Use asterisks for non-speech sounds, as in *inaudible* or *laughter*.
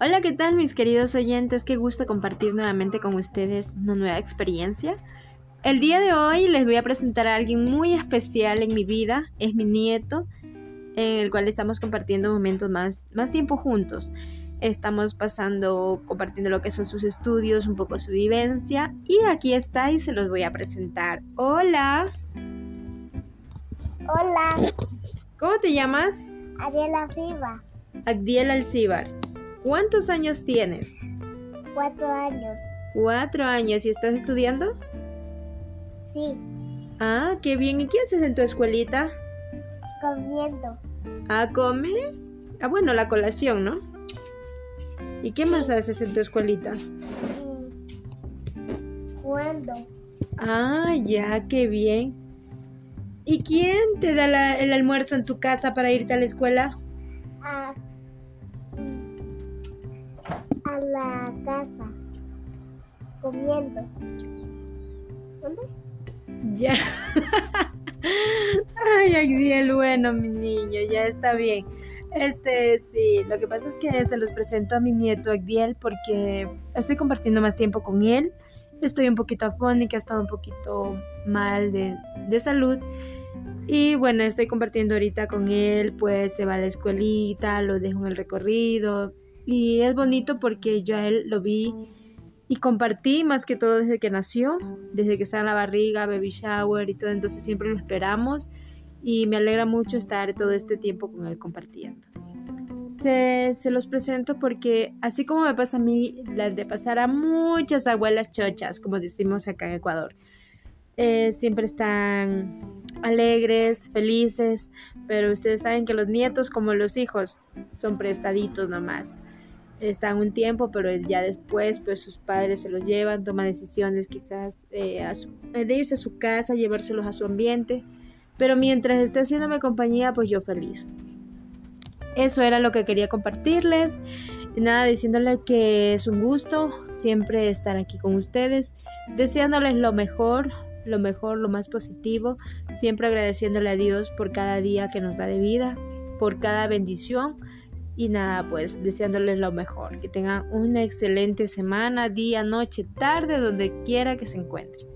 Hola, ¿qué tal mis queridos oyentes? Qué gusto compartir nuevamente con ustedes una nueva experiencia. El día de hoy les voy a presentar a alguien muy especial en mi vida, es mi nieto, en el cual estamos compartiendo momentos más, más tiempo juntos. Estamos pasando, compartiendo lo que son sus estudios, un poco su vivencia. Y aquí está y se los voy a presentar. Hola. Hola. ¿Cómo te llamas? Ariela Viva. Agdiel Alcibar. ¿Cuántos años tienes? Cuatro años. Cuatro años. ¿Y estás estudiando? Sí. Ah, qué bien. ¿Y qué haces en tu escuelita? Comiendo. Ah, ¿comes? Ah, bueno, la colación, ¿no? ¿Y qué más haces en tu escuelita? Mm. Jugando. Ah, ya, qué bien. ¿Y quién te da la- el almuerzo en tu casa para irte a la escuela? A, la casa. Comiendo. ¿Dónde? Ya. *laughs* Ay, Agdiel, bueno, mi niño, ya está bien. Este, sí, lo que pasa es que se los presento a mi nieto Agdiel porque estoy compartiendo más tiempo con él. Estoy un poquito afónica, he estado un poquito mal de, de salud. Y bueno, estoy compartiendo ahorita con él, pues se va a la escuelita, lo dejo en el recorrido. Y es bonito porque yo a él lo vi y compartí más que todo desde que nació, desde que estaba en la barriga, baby shower y todo, entonces siempre lo esperamos y me alegra mucho estar todo este tiempo con él compartiendo. Se, se los presento porque así como me pasa a mí, las de pasar a muchas abuelas chochas, como decimos acá en Ecuador, eh, siempre están alegres, felices, pero ustedes saben que los nietos como los hijos son prestaditos nomás están un tiempo, pero ya después, pues sus padres se los llevan, toman decisiones quizás eh, de irse a su casa, llevárselos a su ambiente, pero mientras esté haciéndome compañía, pues yo feliz. Eso era lo que quería compartirles. Nada, diciéndole que es un gusto siempre estar aquí con ustedes, deseándoles lo mejor, lo mejor, lo más positivo, siempre agradeciéndole a Dios por cada día que nos da de vida, por cada bendición y nada, pues deseándoles lo mejor, que tengan una excelente semana, día, noche, tarde, donde quiera que se encuentren.